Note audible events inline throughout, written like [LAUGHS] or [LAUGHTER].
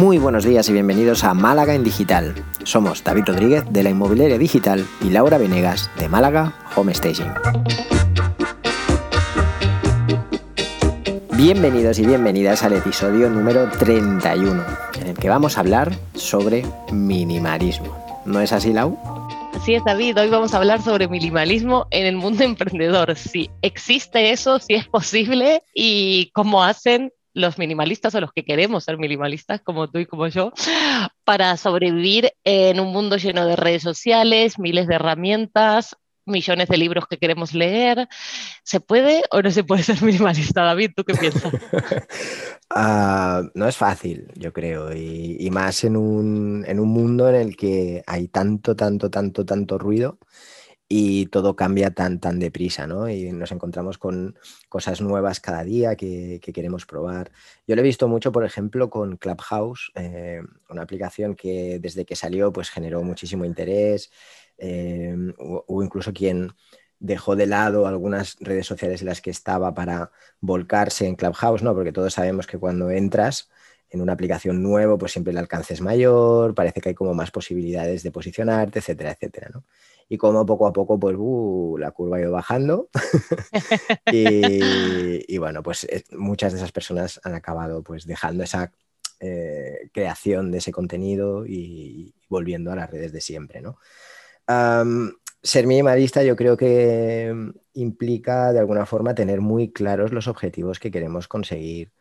Muy buenos días y bienvenidos a Málaga en Digital. Somos David Rodríguez de la Inmobiliaria Digital y Laura Venegas de Málaga Home Staging. Bienvenidos y bienvenidas al episodio número 31, en el que vamos a hablar sobre minimalismo. ¿No es así, Lau? Así es, David. Hoy vamos a hablar sobre minimalismo en el mundo [LAUGHS] emprendedor. Si existe eso, si es posible y cómo hacen los minimalistas o los que queremos ser minimalistas, como tú y como yo, para sobrevivir en un mundo lleno de redes sociales, miles de herramientas, millones de libros que queremos leer. ¿Se puede o no se puede [LAUGHS] ser minimalista, David? ¿Tú qué piensas? [LAUGHS] Ah, no es fácil, yo creo, y, y más en un, en un, mundo en el que hay tanto, tanto, tanto, tanto ruido y todo cambia tan, tan deprisa, ¿no? Y nos encontramos con cosas nuevas cada día que, queremos probar. Yo lo he visto mucho, por ejemplo, con Clubhouse, eh, una aplicación que desde que salió pues generó muchísimo interés. Eh, hubo incluso quien dejó de lado algunas redes sociales en las que estaba para volcarse en Clubhouse, ¿no? Porque todos sabemos que cuando entras en una aplicación nueva, pues siempre el alcance es mayor, parece que hay como más posibilidades de posicionarte, etcétera, etcétera, ¿no? Y como poco a poco, pues uh, la curva ha ido bajando. [LAUGHS] y, bueno, pues eh, muchas de esas personas han acabado pues dejando esa eh, creación de ese contenido y, volviendo a las redes de siempre, ¿no? ser minimalista yo creo que implica de alguna forma tener muy claros los objetivos que queremos conseguir,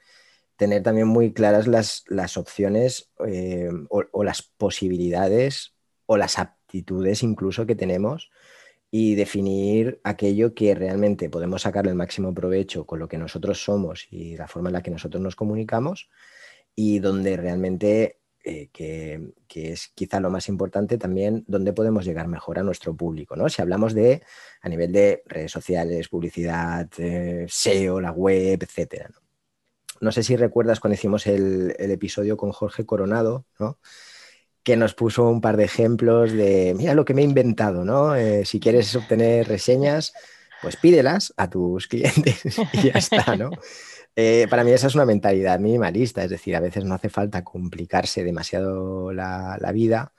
tener también muy claras las, las opciones eh, o, o, las posibilidades o las aptitudes incluso que tenemos y definir aquello que realmente podemos sacarle el máximo provecho con lo que nosotros somos y la forma en la que nosotros nos comunicamos y donde realmente, eh, que, es quizá lo más importante también, donde podemos llegar mejor a nuestro público. ¿no? Si hablamos de a nivel de redes sociales, publicidad, eh, SEO, la web, etc. ¿no? sé si recuerdas cuando hicimos el, el episodio con Jorge Coronado, ¿no? Que nos puso un par de ejemplos de, mira lo que me he inventado, ¿no? Eh, si quieres obtener reseñas, pues pídelas a tus clientes [LAUGHS] y ya está, ¿no? Eh, para mí esa es una mentalidad minimalista, es decir, a veces no hace falta complicarse demasiado la, vida,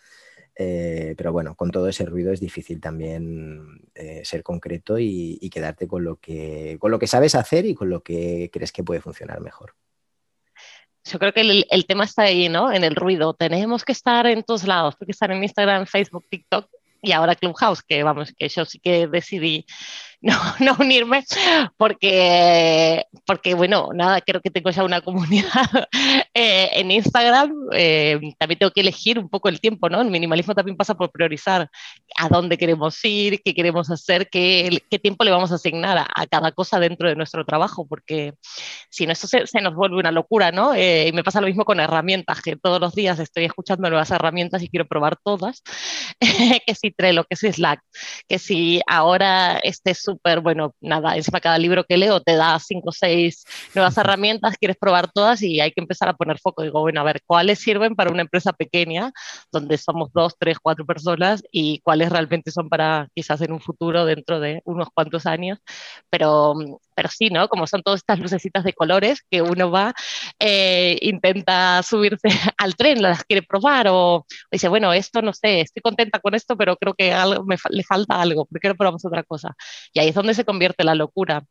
eh, pero bueno, con todo ese ruido es difícil también ser concreto y, y, quedarte con lo, que, con lo que sabes hacer y con lo que crees que puede funcionar mejor yo creo que el, el, tema está ahí, ¿no? En el ruido. Tenemos que estar en todos lados, tenemos que estar en Instagram, Facebook, TikTok y ahora Clubhouse, que vamos, que yo sí que decidí [LAUGHS] no, no unirme porque, porque, bueno, nada, creo que tengo ya una comunidad [LAUGHS] eh, en Instagram. Eh, también tengo que elegir un poco el tiempo, ¿no? El minimalismo también pasa por priorizar a dónde queremos ir, qué queremos hacer, qué, qué tiempo le vamos a asignar a, cada cosa dentro de nuestro trabajo, porque si no, esto se, se nos vuelve una locura, ¿no? Eh, y me pasa lo mismo con herramientas, que todos los días estoy escuchando nuevas herramientas y quiero probar todas, [LAUGHS] que si Trello, que si Slack, que si ahora este súper, bueno, nada, encima cada libro que leo te da cinco o seis nuevas herramientas, quieres probar todas y hay que empezar a poner foco. Digo, bueno, a ver, ¿cuáles sirven para una empresa pequeña donde somos dos, tres, cuatro personas y cuáles realmente son para quizás en un futuro dentro de unos cuantos años? Pero, pero sí, ¿no? Como son todas estas lucecitas de colores que uno va, eh, intenta subirse [LAUGHS] al tren, las quiere probar o dice, bueno, esto no sé, estoy contenta con esto, pero creo que algo, me, le falta algo, ¿por qué no probamos otra cosa? Y ahí es donde se convierte la locura.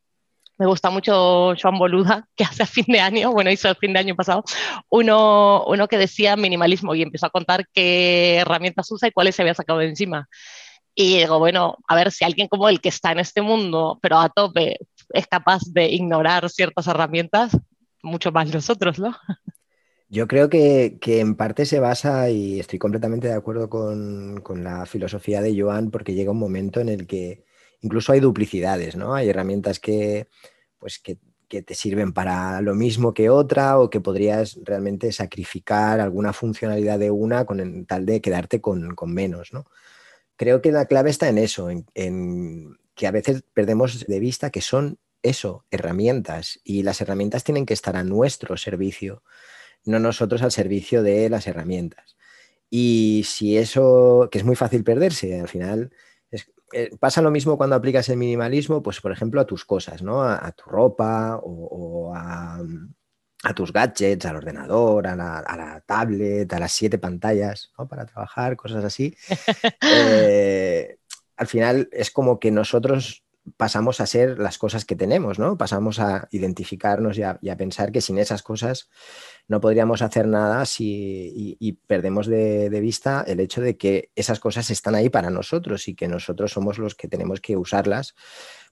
Me gusta mucho Joan Boluda, [LAUGHS] que hace a fin de año, bueno, hizo el fin de año pasado, uno, uno que decía minimalismo y empezó a contar qué herramientas usa y cuáles se había sacado de encima. Y digo, bueno, a ver si alguien como el que está en este mundo, pero a tope, es capaz de ignorar ciertas herramientas, mucho más nosotros, ¿no? [LAUGHS] Yo creo que, en parte se basa, y estoy completamente de acuerdo con, la filosofía de Joan, porque llega un momento en el que incluso hay duplicidades, ¿no? Hay herramientas que, pues, que, te sirven para lo mismo que otra o que podrías realmente sacrificar alguna funcionalidad de una con tal de quedarte con, menos, ¿no? Creo que la clave está en eso, en que a veces perdemos de vista que son eso, herramientas, y las herramientas tienen que estar a nuestro servicio no nosotros al servicio de las herramientas. Y si eso, que es muy fácil perderse, al final eh, pasa lo mismo cuando aplicas el minimalismo, pues por ejemplo a tus cosas, ¿no? A, tu ropa o, a, a tus gadgets, al ordenador, a la, tablet, a las siete pantallas, Para trabajar, cosas así. [LAUGHS] Eh, al final es como que nosotros pasamos a ser las cosas que tenemos, ¿no? Pasamos a identificarnos y a, pensar que sin esas cosas no podríamos hacer nada si, y, perdemos de, vista el hecho de que esas cosas están ahí para nosotros y que nosotros somos los que tenemos que usarlas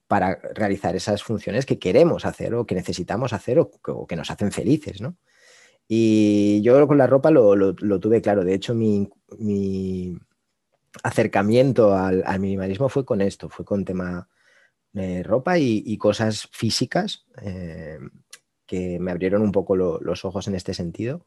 para realizar esas funciones que queremos hacer o que necesitamos hacer o, que nos hacen felices, ¿no? Y yo con la ropa lo, tuve claro. De hecho, mi, acercamiento al, minimalismo fue con esto, fue con tema de ropa y, cosas físicas eh, que me abrieron un poco los ojos en este sentido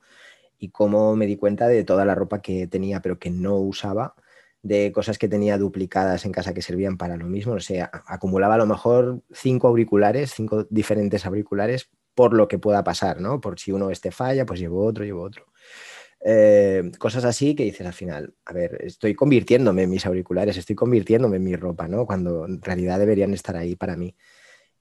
y cómo me di cuenta de toda la ropa que tenía pero que no usaba de cosas que tenía duplicadas en casa que servían para lo mismo. O sea, acumulaba a lo mejor cinco auriculares, cinco diferentes auriculares por lo que pueda pasar, ¿no? Por si uno este falla, pues llevo otro, llevo otro. Eh, cosas así que dices al final, a ver, estoy convirtiéndome en mis auriculares, estoy convirtiéndome en mi ropa, ¿no? Cuando en realidad deberían estar ahí para mí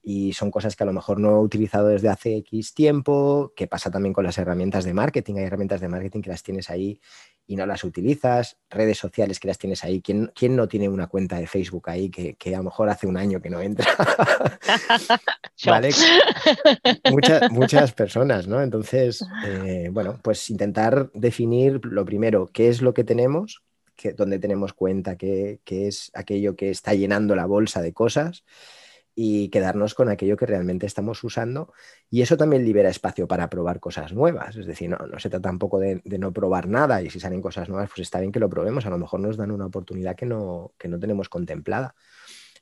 y son cosas que a lo mejor no he utilizado desde hace X tiempo, que pasa también con las herramientas de marketing, hay herramientas de marketing que las tienes ahí y no las utilizas, redes sociales que las tienes ahí, ¿quién, quién no tiene una cuenta de Facebook ahí que, que, a lo mejor hace un año que no entra? [LAUGHS] ¿Vale? muchas, muchas personas, ¿no? Entonces, eh, bueno, pues intentar definir lo primero, qué es lo que tenemos, que, dónde tenemos cuenta, qué, qué es aquello que está llenando la bolsa de cosas y quedarnos con aquello que realmente estamos usando. Y eso también libera espacio para probar cosas nuevas. Es decir, no, se trata tampoco de, no probar nada y si salen cosas nuevas, pues está bien que lo probemos. A lo mejor nos dan una oportunidad que no, que no tenemos contemplada.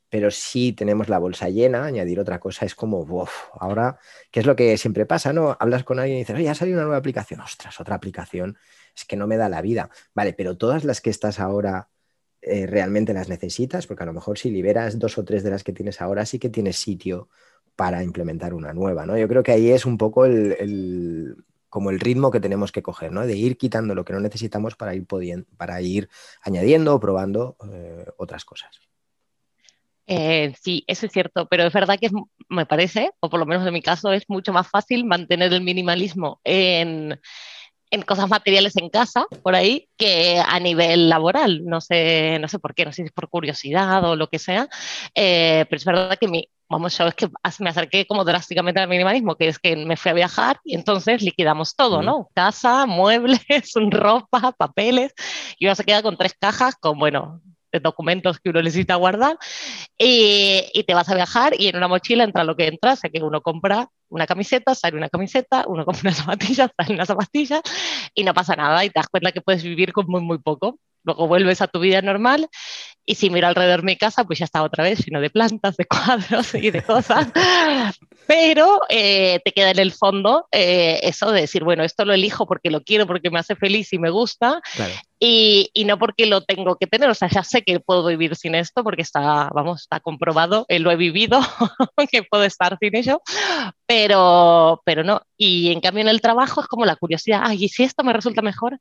Pero si tenemos la bolsa llena, añadir otra cosa es como, uff, ahora, ¿qué es lo que siempre pasa? ¿no? Hablas con alguien y dices, oye, ha salido una nueva aplicación. Ostras, otra aplicación. Es que no me da la vida. Vale, pero todas las que estás ahora eh, realmente las necesitas, porque a lo mejor si liberas dos o tres de las que tienes ahora, sí que tienes sitio para implementar una nueva, ¿no? Yo creo que ahí es un poco el, como el ritmo que tenemos que coger, ¿no? De ir quitando lo que no necesitamos para ir, para ir añadiendo o probando eh, otras cosas. Eh, sí, eso es cierto, pero es verdad que me parece, o por lo menos en mi caso, es mucho más fácil mantener el minimalismo en, en cosas materiales en casa, por ahí, que a nivel laboral. No sé, no sé por qué, no sé si es por curiosidad o lo que sea, eh, pero es verdad que mi, vamos, yo es que me acerqué como drásticamente al minimalismo, que es que me fui a viajar y entonces liquidamos todo, ¿no? Casa, [LAUGHS] muebles, [LAUGHS] ropa, papeles, y uno se queda con tres cajas con, bueno, documentos que uno necesita guardar y, te vas a viajar y en una mochila entra lo que entra, o que uno compra una camiseta, sale una camiseta, uno [LAUGHS] compra una zapatilla, sale una zapatilla y no pasa nada y te das cuenta que puedes vivir con muy, muy poco. Luego vuelves a tu vida normal y si miro alrededor de mi casa, pues ya está otra vez lleno de plantas, de [LAUGHS] cuadros y de cosas. Pero eh, te queda en el fondo eh, eso de decir, bueno, esto lo elijo porque lo quiero, porque me hace feliz y me gusta. Y, y, no porque lo tengo que tener, o sea, ya sé que puedo vivir sin esto porque está, vamos, está comprobado, eh, lo he vivido, [LAUGHS] que puedo estar sin ello, pero, pero no. Y en cambio en el trabajo es como la curiosidad, ay, ¿y si esto me resulta mejor?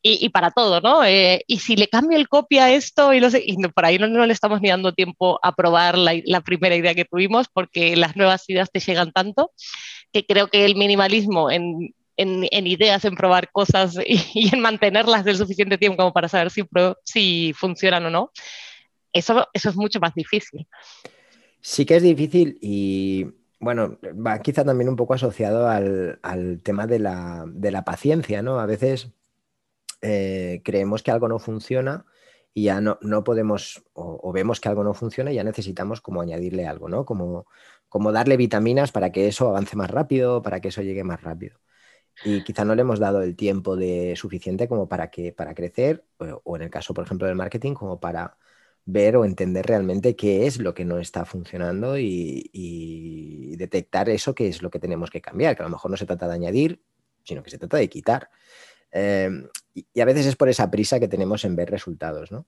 Y, y para todo, ¿no? y si le cambio el copia a esto y, no sé, y por ahí no, no, le estamos ni dando tiempo a probar la, la primera idea que tuvimos porque las nuevas ideas te llegan tanto que creo que el minimalismo en, en, ideas, en probar cosas y, [LAUGHS] en mantenerlas del suficiente tiempo como para saber si, si funcionan o no, eso, eso es mucho más difícil. Sí que es difícil y bueno, va quizá también un poco asociado al, al tema de la, de la, paciencia, ¿no? A veces eh, creemos que algo no funciona y ya no, no podemos, o, o, vemos que algo no funciona y ya necesitamos como añadirle algo, ¿no? Como, como darle vitaminas para que eso avance más rápido, para que eso llegue más rápido. Y quizá no le hemos dado el tiempo de suficiente como para, que, para crecer, o, en el caso, por ejemplo, del marketing, como para ver o entender realmente qué es lo que no está funcionando y, detectar eso que es lo que tenemos que cambiar, que a lo mejor no se trata de añadir, sino que se trata de quitar. Em, y, a veces es por esa prisa que tenemos en ver resultados. ¿no?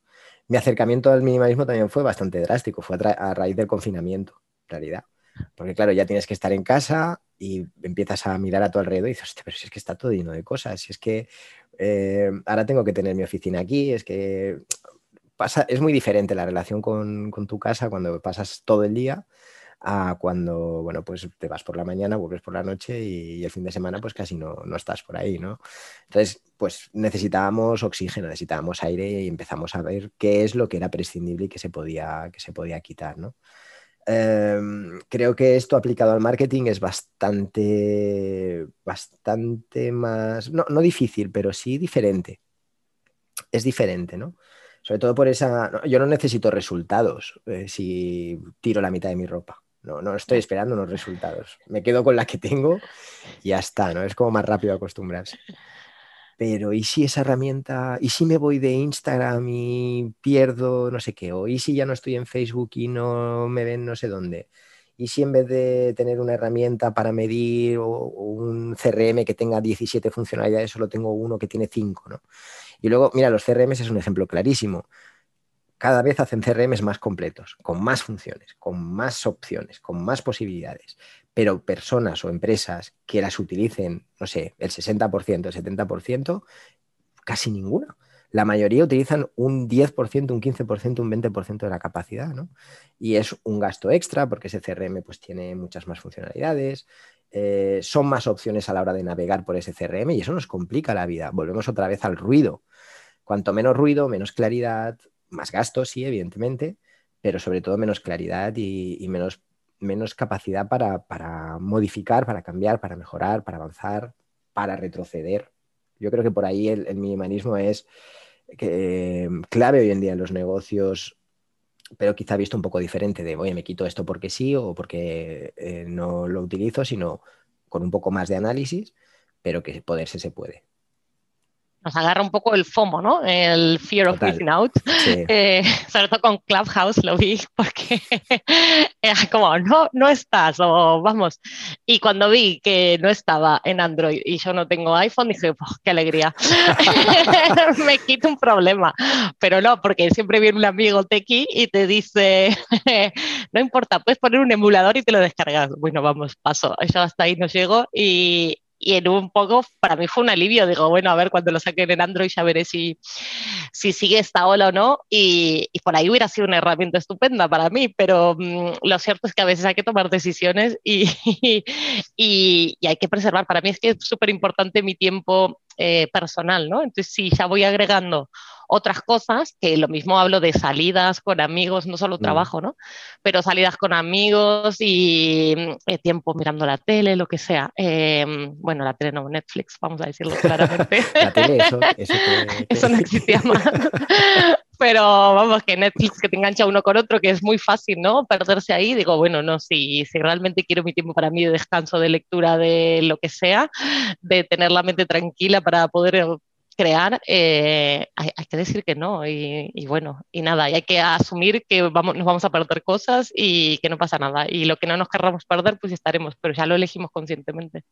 Mi acercamiento al minimalismo también fue bastante drástico, fue a raíz del confinamiento, en realidad. Porque claro, ya tienes que estar en casa y empiezas a mirar a tu alrededor y dices, pero si es que está todo lleno de cosas, si es que eh, ahora tengo que tener mi oficina aquí, es que pasa, es muy diferente la relación con, tu casa cuando pasas todo el día a cuando, bueno, pues te vas por la mañana, vuelves por la noche y, el fin de semana pues casi no, no, estás por ahí, ¿no? Entonces, pues necesitábamos oxígeno, necesitábamos aire y empezamos a ver qué es lo que era prescindible y que se podía, que se podía quitar, ¿no? Em, creo que esto aplicado al marketing es bastante, bastante más, no, no difícil, pero sí diferente. Es diferente, ¿no? Sobre todo por esa, yo no necesito resultados eh, si tiro la mitad de mi ropa. No, no estoy esperando unos resultados. Me quedo con la que tengo y ya está, ¿no? Es como más rápido acostumbrarse. Pero ¿y si esa herramienta, y si me voy de Instagram y pierdo no sé qué? ¿O y si ya no estoy en Facebook y no me ven no sé dónde? ¿Y si en vez de tener una herramienta para medir o, un CRM que tenga 17 funcionalidades, solo tengo uno que tiene 5, ¿no? Y luego, mira, los CRM es un ejemplo clarísimo cada vez hacen CRMs más completos, con más funciones, con más opciones, con más posibilidades. Pero personas o empresas que las utilicen, no sé, el 60%, el 70%, casi ninguna. La mayoría utilizan un 10%, un 15%, un 20% de la capacidad, ¿no? Y es un gasto extra porque ese CRM pues tiene muchas más funcionalidades, eh, son más opciones a la hora de navegar por ese CRM y eso nos complica la vida. Volvemos otra vez al ruido. Cuanto menos ruido, menos claridad, más gastos, sí, evidentemente, pero sobre todo menos claridad y, menos, menos capacidad para, modificar, para cambiar, para mejorar, para avanzar, para retroceder. Yo creo que por ahí el, minimalismo es eh, clave hoy en día en los negocios, pero quizá visto un poco diferente de, oye, me quito esto porque sí o porque eh, no lo utilizo, sino con un poco más de análisis, pero que poderse se puede nos agarra un poco el FOMO, ¿no? El fear of missing out. [LAUGHS] Eh, sobre todo con Clubhouse lo vi [LAUGHS] porque era como, no, no estás, o vamos. Y cuando vi que no estaba en Android y yo no tengo iPhone, dije, qué alegría. [LAUGHS] Me quito un problema. Pero no, porque siempre viene un amigo tequi y te dice, no importa, puedes poner un emulador y te lo descargas. Bueno, vamos, paso. Yo hasta ahí no llego y, y en un poco para mí fue un alivio. Digo, bueno, a ver, cuando lo saquen en Android ya veré si, si sigue esta ola o no. Y, por ahí hubiera sido una herramienta estupenda para mí, pero mm, lo cierto es que a veces hay que tomar decisiones y, [LAUGHS] y, y hay que preservar. Para mí es que es súper importante mi tiempo eh, personal, ¿no? Entonces, si ya voy agregando otras cosas, que lo mismo hablo de salidas con amigos, no solo mm. trabajo, ¿no? Pero salidas con amigos y eh, tiempo mirando la tele, lo que sea. Em, bueno, la tele no, Netflix, vamos a decirlo claramente. [LAUGHS] la tele, eso, eso [LAUGHS] no existía [LAUGHS] más. Pero vamos, que Netflix que te engancha uno con otro, que es muy fácil, ¿no? Perderse ahí, digo, bueno, no, si, si realmente quiero mi tiempo para mí de descanso, de lectura, de lo que sea, de tener la mente tranquila para poder crear, eh, hay, que decir que no. Y, bueno, y nada, y hay que asumir que vamos, nos vamos a perder cosas y que no pasa nada. Y lo que no nos querramos perder, pues estaremos, pero ya lo elegimos conscientemente.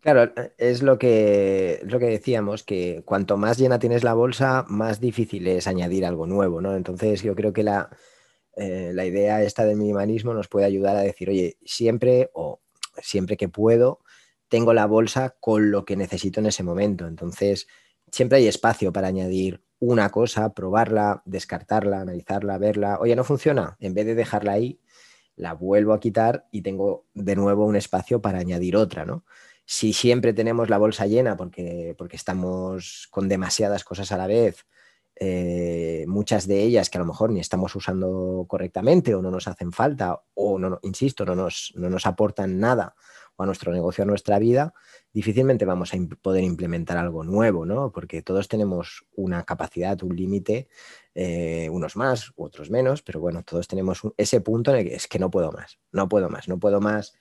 Claro, es lo que, lo que decíamos, que cuanto más llena tienes la bolsa, más difícil es añadir algo nuevo, ¿no? Entonces yo creo que la, eh, la idea esta del minimalismo nos puede ayudar a decir, oye, siempre o siempre que puedo, tengo la bolsa con lo que necesito en ese momento. Entonces, siempre hay espacio para añadir una cosa, probarla, descartarla, analizarla, verla. Oye, no funciona. En vez de dejarla ahí, la vuelvo a quitar y tengo de nuevo un espacio para añadir otra, ¿no? Si siempre tenemos la bolsa llena porque, porque estamos con demasiadas cosas a la vez, eh, muchas de ellas que a lo mejor ni estamos usando correctamente o no nos hacen falta o, no, insisto, no nos, no nos aportan nada a nuestro negocio, a nuestra vida, difícilmente vamos a poder implementar algo nuevo, ¿no? Porque todos tenemos una capacidad, un límite, eh, unos más, otros menos, pero bueno, todos tenemos ese punto en el que es que no puedo más, no puedo más, no puedo más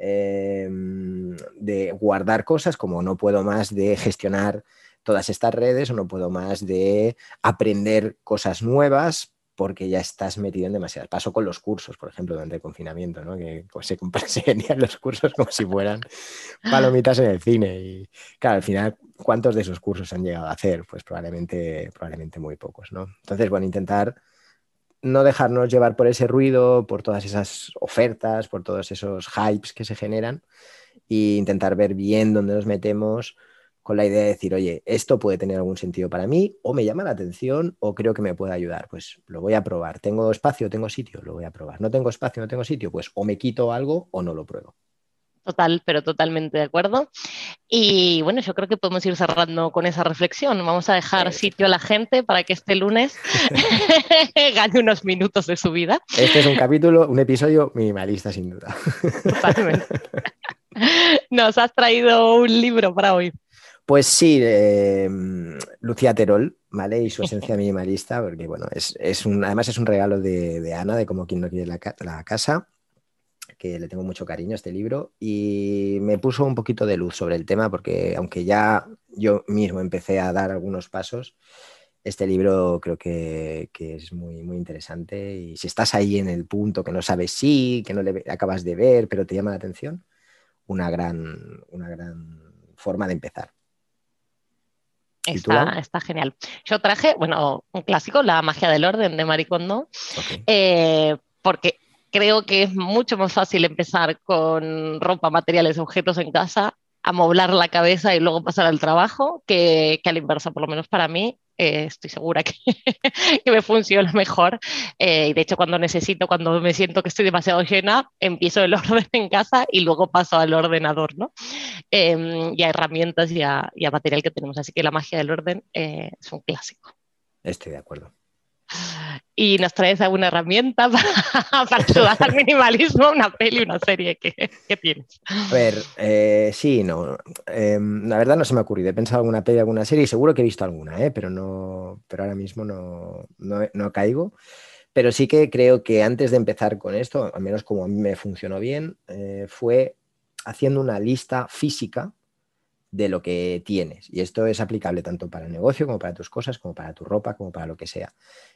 em, de guardar cosas como no puedo más de gestionar todas estas redes o no puedo más de aprender cosas nuevas porque ya estás metido en demasiadas. Paso con los cursos, por ejemplo, durante el confinamiento, ¿no? que pues, se, se los cursos como si fueran palomitas en el cine. Y claro, al final, ¿cuántos de esos cursos han llegado a hacer? Pues probablemente, probablemente muy pocos. ¿no? Entonces, bueno, intentar no dejarnos llevar por ese ruido, por todas esas ofertas, por todos esos hypes que se generan e intentar ver bien dónde nos metemos con la idea de decir, oye, esto puede tener algún sentido para mí, o me llama la atención, o creo que me puede ayudar. Pues lo voy a probar. ¿Tengo espacio? ¿Tengo sitio? Lo voy a probar. ¿No tengo espacio? ¿No tengo sitio? Pues o me quito algo o no lo pruebo. Total, pero totalmente de acuerdo. Y bueno, yo creo que podemos ir cerrando con esa reflexión. Vamos a dejar sitio a la gente para que este lunes [LAUGHS] [LAUGHS] gane unos minutos de su vida. Este es un capítulo, un episodio minimalista, sin duda. Totalmente. [LAUGHS] Nos has traído un libro para hoy. Pues sí, em, Lucía Terol, ¿vale? Y su esencia minimalista, porque bueno, es, un, además es un regalo de, Ana, de como quien no quiere la, la, casa, que le tengo mucho cariño a este libro, y me puso un poquito de luz sobre el tema, porque aunque ya yo mismo empecé a dar algunos pasos, este libro creo que, que, es muy, muy interesante, y si estás ahí en el punto que no sabes si, que no le acabas de ver, pero te llama la atención, una gran, una gran forma de empezar. Está, genial. Yo traje, bueno, un clásico, La magia del orden de Maricondo, eh, porque creo que es mucho más fácil empezar con ropa, materiales, objetos en casa, amoblar la cabeza y luego pasar al trabajo, que, que a la inversa, por lo menos para mí, eh, estoy segura que, [LAUGHS] que, me funciona mejor. Eh, y de hecho, cuando necesito, cuando me siento que estoy demasiado llena, empiezo el [LAUGHS] orden en casa y luego paso al ordenador, ¿no? Em, y a herramientas y a, y a, material que tenemos. Así que la magia del orden eh, es un clásico. Estoy de acuerdo y nos traes alguna herramienta [LAUGHS] para, ayudar al minimalismo, una peli, una serie que, tienes. A ver, eh, sí, no. Em, la verdad no se me ha ocurrido. He pensado alguna peli, alguna serie y seguro que he visto alguna, ¿eh? pero, no, pero ahora mismo no, no, caigo. Pero sí que creo que antes de empezar con esto, al menos como a mí me funcionó bien, eh, fue haciendo una lista física de lo que tienes. Y esto es aplicable tanto para el negocio como para tus cosas, como para tu ropa, como para lo que sea.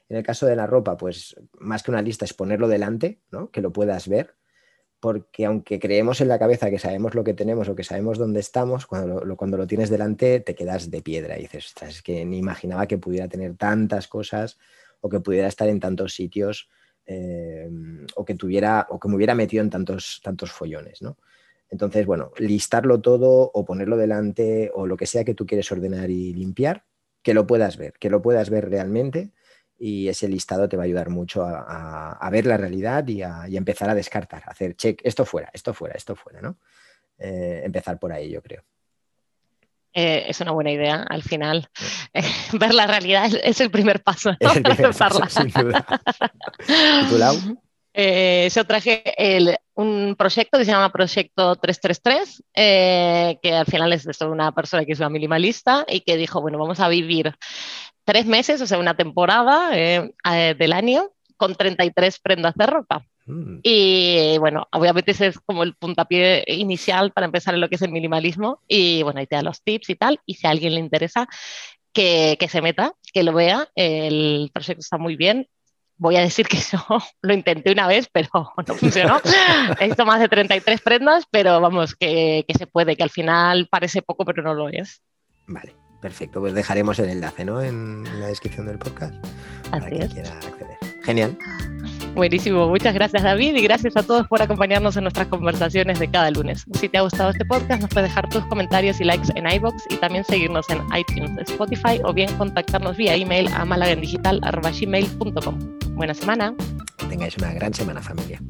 En el caso de la ropa, pues más que una lista es ponerlo delante, ¿no? que lo puedas ver, porque aunque creemos en la cabeza que sabemos lo que tenemos o que sabemos dónde estamos, cuando lo, cuando lo tienes delante te quedas de piedra y dices, es que ni imaginaba que pudiera tener tantas cosas o que pudiera estar en tantos sitios eh, o que tuviera o que me hubiera metido en tantos, tantos follones, ¿no? Entonces, bueno, listarlo todo o ponerlo delante o lo que sea que tú quieres ordenar y limpiar, que lo puedas ver, que lo puedas ver realmente y ese listado te va a ayudar mucho a, ver la realidad y a, empezar a descartar, a hacer check, esto fuera, esto fuera, esto fuera, ¿no? Eh, empezar por ahí, yo creo. Eh, es una buena idea al final. [LAUGHS] ver la realidad es, el primer paso. ¿no? Es el [LAUGHS] primer paso, sin duda. Eh, yo traje un proyecto que se llama Proyecto 333, eh, que al final es de una persona que es una minimalista y que dijo, bueno, vamos a vivir tres meses, o sea, una temporada eh, del año con 33 prendas de ropa. Mm. Y bueno, obviamente ese es como el puntapié inicial para empezar en lo que es el minimalismo. Y bueno, ahí te da los tips y tal. Y si a alguien le interesa, que, que, se meta, que lo vea. El proyecto está muy bien voy a decir que [LAUGHS] yo lo intenté una vez, pero [LAUGHS] no funcionó. He visto más de 33 prendas, pero vamos, que, se puede, que al final parece poco, pero no lo es. Vale, perfecto. Pues dejaremos el enlace ¿no? en la descripción del podcast para quien quiera acceder. Genial. Buenísimo, muchas gracias David y gracias a todos por acompañarnos en nuestras conversaciones de cada lunes. Si te ha gustado este podcast, nos puedes dejar tus comentarios y likes en iBox y también seguirnos en iTunes, Spotify o bien contactarnos vía email a malagendigital.gmail.com. Buena semana. Que tengáis una gran semana familia.